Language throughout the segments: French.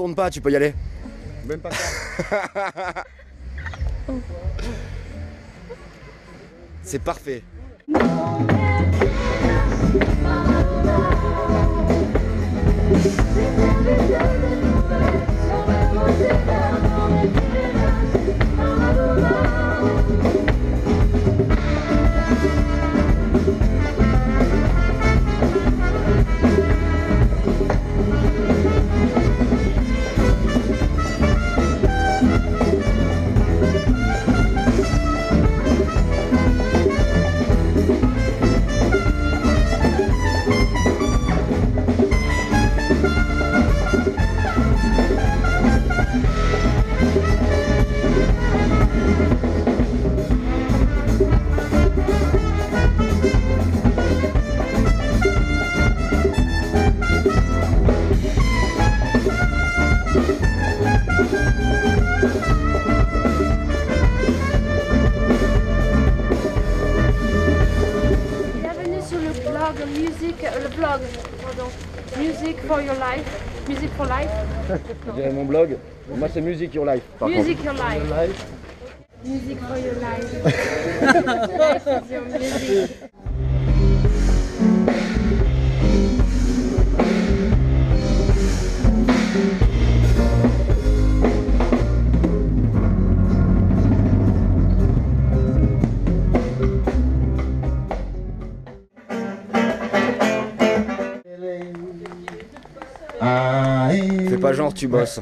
Tourne pas, tu peux y aller. Même pas ça. C'est parfait. Music for Your Life, Music for Life, Je dirais mon blog. Moi, c'est Music Your Life. Par contre. Music Your Life, Music for Your Life. Life is your music. Fais pas genre, tu bosses.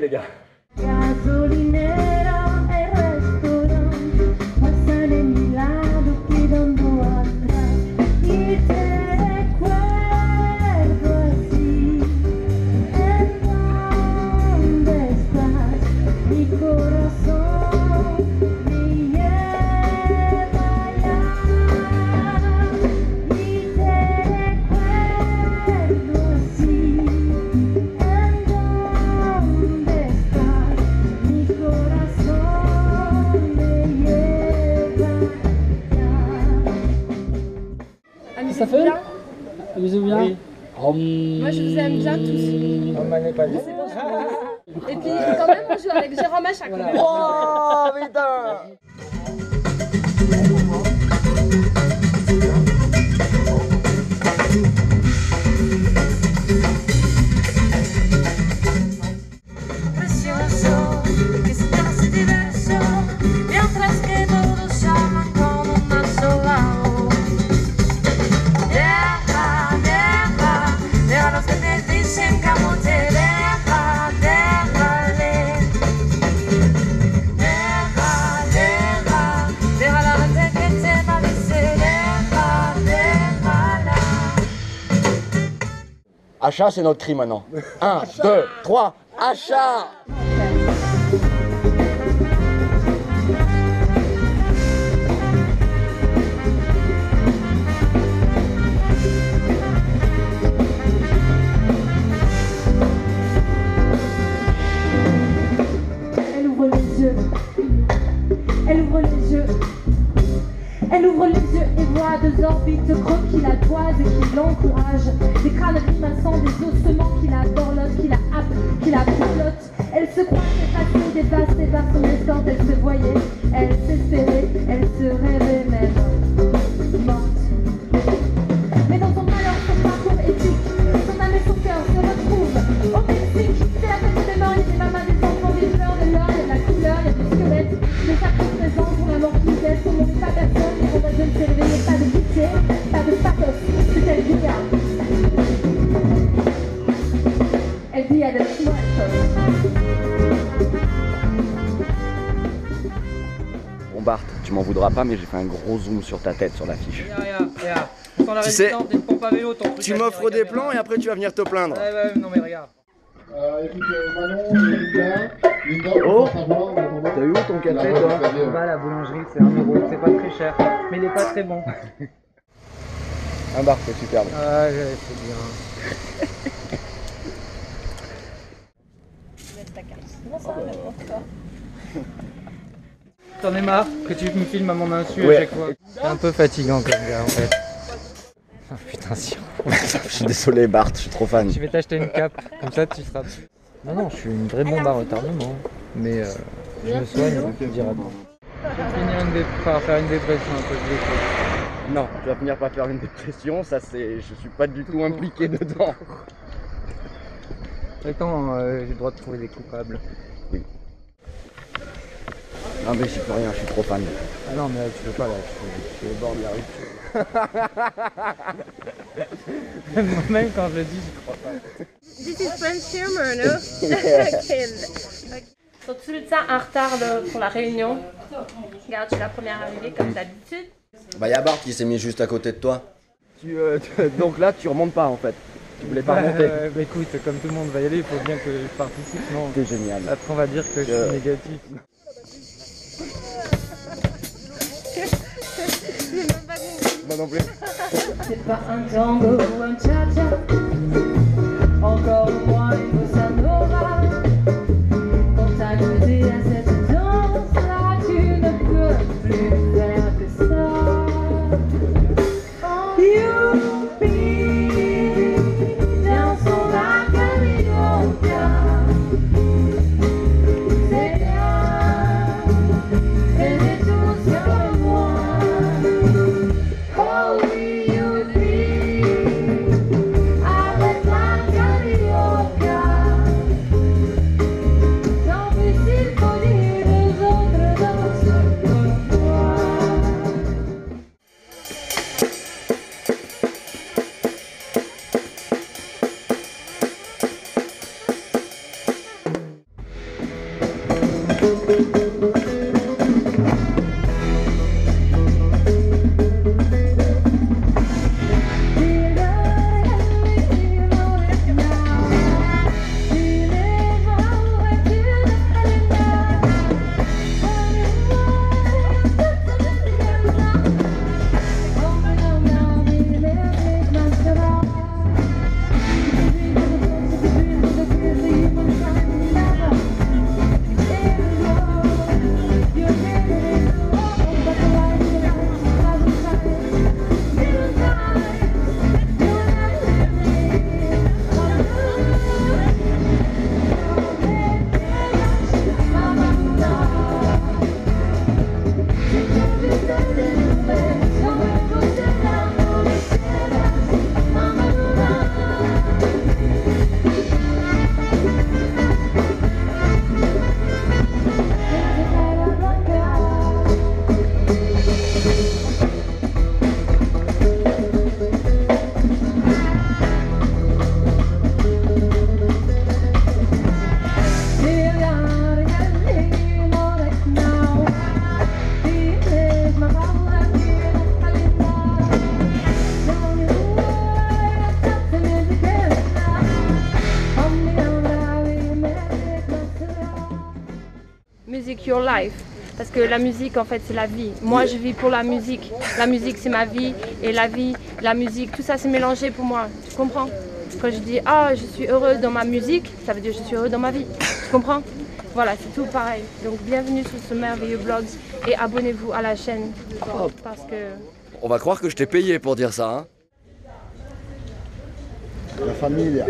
Les gars. Moi, je vous aime bien tous. Et puis, quand même, on joue avec Jérôme à côté. Oh, putain Achat, c'est notre cri maintenant. 1, 2, 3, achat deux orbites qui la toisent et qui l'encouragent. Des crânes grimaçants, des ossements qui la dorlotent, qui la happent, qui la pilotent. Elle se croit effacée, dépassée par son escorte. Elle se voyait, elle s'espérait, elle se rêvait même elle Bon Bart, tu m'en voudras pas, mais j'ai fait un gros zoom sur ta tête sur l'affiche. Regarde, regarde, regarde. Sans la Tu sais. Tu m'offres des plans et après tu vas venir te plaindre. Ouais, ouais, non mais regarde. Euh, écoute, Manon et Linda, Linda, Oh. T'as eu où ton café toi Bah la boulangerie, c'est un euro, c'est pas très cher. Mais il est pas très bon. Un Bart, c'est superbe. Ah, ouais, c'est bien. T'en es marre que tu me filmes à mon insu Ouais. à chaque fois C'est un peu fatigant comme gars en fait. Ah putain si. Je suis désolé Bart, je suis trop fan. Je vais t'acheter une cape, comme ça tu seras. Non non, je suis une vraie bombe à retardement. Mais euh, je me soigne, une dé- par faire une dépression un peu de. Non, tu vas finir par faire une dépression, ça c'est. Je suis pas du tout impliqué dedans. Attends, euh, j'ai le droit de trouver des coupables. Non mais j'y peux rien, je suis trop fan. Ah non mais là, tu peux pas là, tu es au bord de la rue. Moi-même quand je le dis, j'y crois pas. This is French humor, no? okay. Sont tout le temps en retard là, pour la réunion? Regarde, je suis la première arrivée comme d'habitude. Bah y'a Bart qui s'est mis juste à côté de toi. Tu, euh, donc là tu remontes pas en fait. Tu voulais pas remonter. Euh, bah écoute, comme tout le monde va y aller, il faut bien que je participe, non T'es génial. Après on va dire que je Euh. suis négatif. Moi non plus. C'est pas un tango ou un cha-cha, encore Parce que la musique, en fait, c'est la vie. Moi, je vis pour la musique. La musique, c'est ma vie. Et la vie, la musique, tout ça, c'est mélangé pour moi. Tu comprends? Quand je dis, ah, je suis heureux dans ma musique, ça veut dire je suis heureux dans ma vie. Tu comprends? Voilà, c'est tout pareil. Donc, bienvenue sur ce merveilleux blog et abonnez-vous à la chaîne. Parce que... On va croire que je t'ai payé pour dire ça, hein La famille.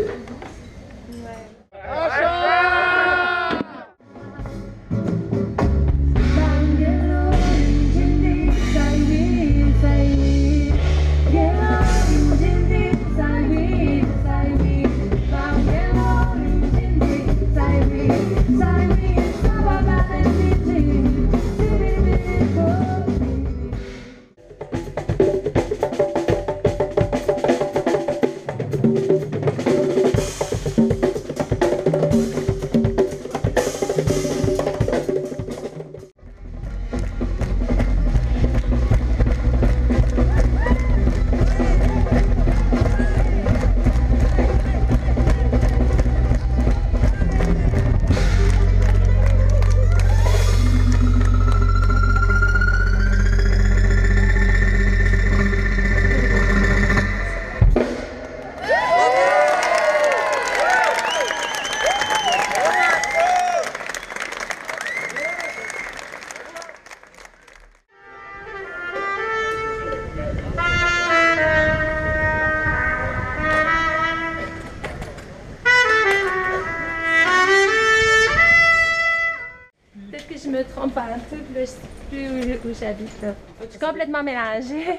J'habite. là. Je suis complètement mélangée.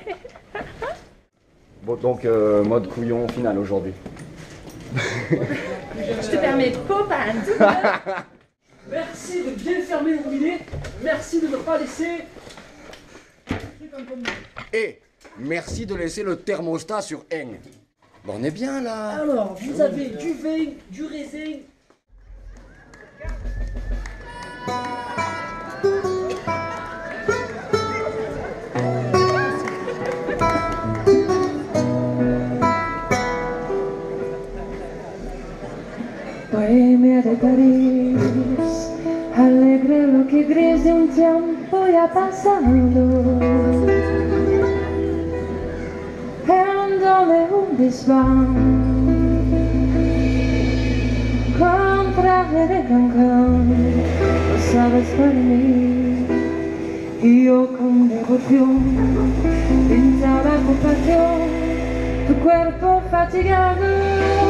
Bon, donc, euh, mode couillon final aujourd'hui. je te permets pas, pas Merci de bien fermer le robinet. Merci de ne pas laisser. Et merci de laisser le thermostat sur N. Bon, on est bien là Alors, vous avez du vin, du raisin. primeira Paris lo que desde um tempo ia passando Dándole un desván Con traje de Cancún Lo sabes por mí. Y yo con devoción Pintaba con pasión Tu cuerpo fatigado.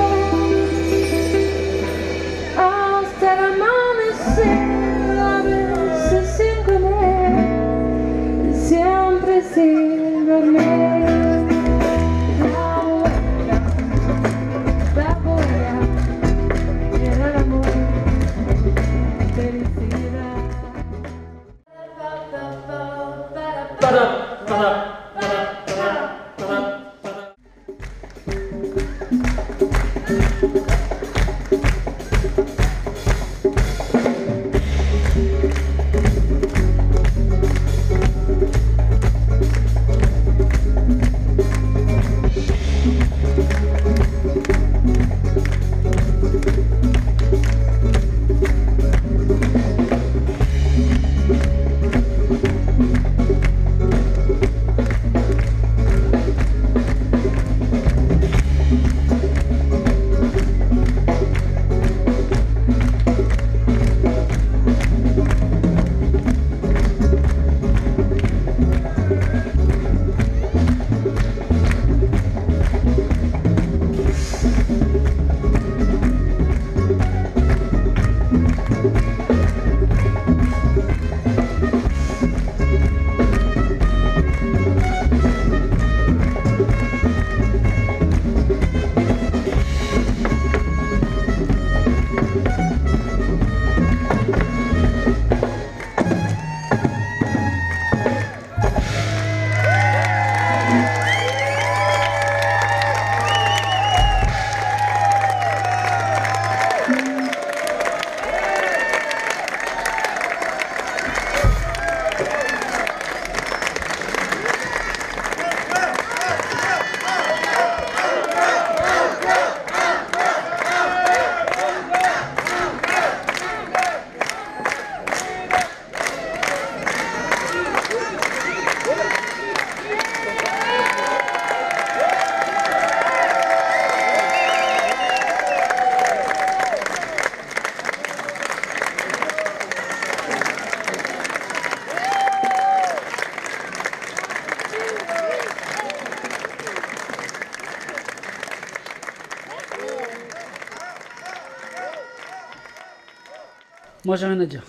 Moi, j'ai rien à dire.